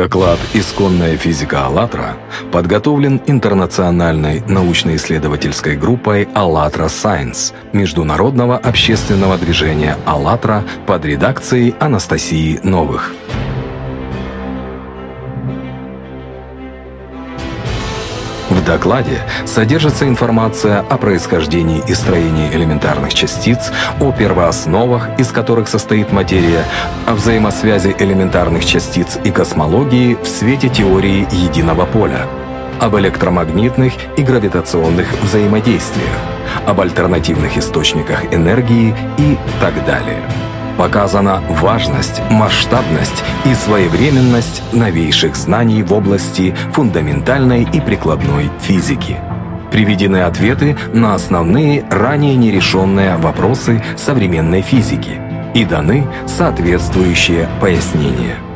Доклад «Исконная физика АЛЛАТРА» подготовлен интернациональной научно-исследовательской группой «АЛЛАТРА Сайенс» Международного общественного движения «АЛЛАТРА» под редакцией Анастасии Новых. Докладе содержится информация о происхождении и строении элементарных частиц, о первоосновах, из которых состоит материя, о взаимосвязи элементарных частиц и космологии в свете теории единого поля, об электромагнитных и гравитационных взаимодействиях, об альтернативных источниках энергии и так далее показана важность, масштабность и своевременность новейших знаний в области фундаментальной и прикладной физики. Приведены ответы на основные ранее нерешенные вопросы современной физики и даны соответствующие пояснения.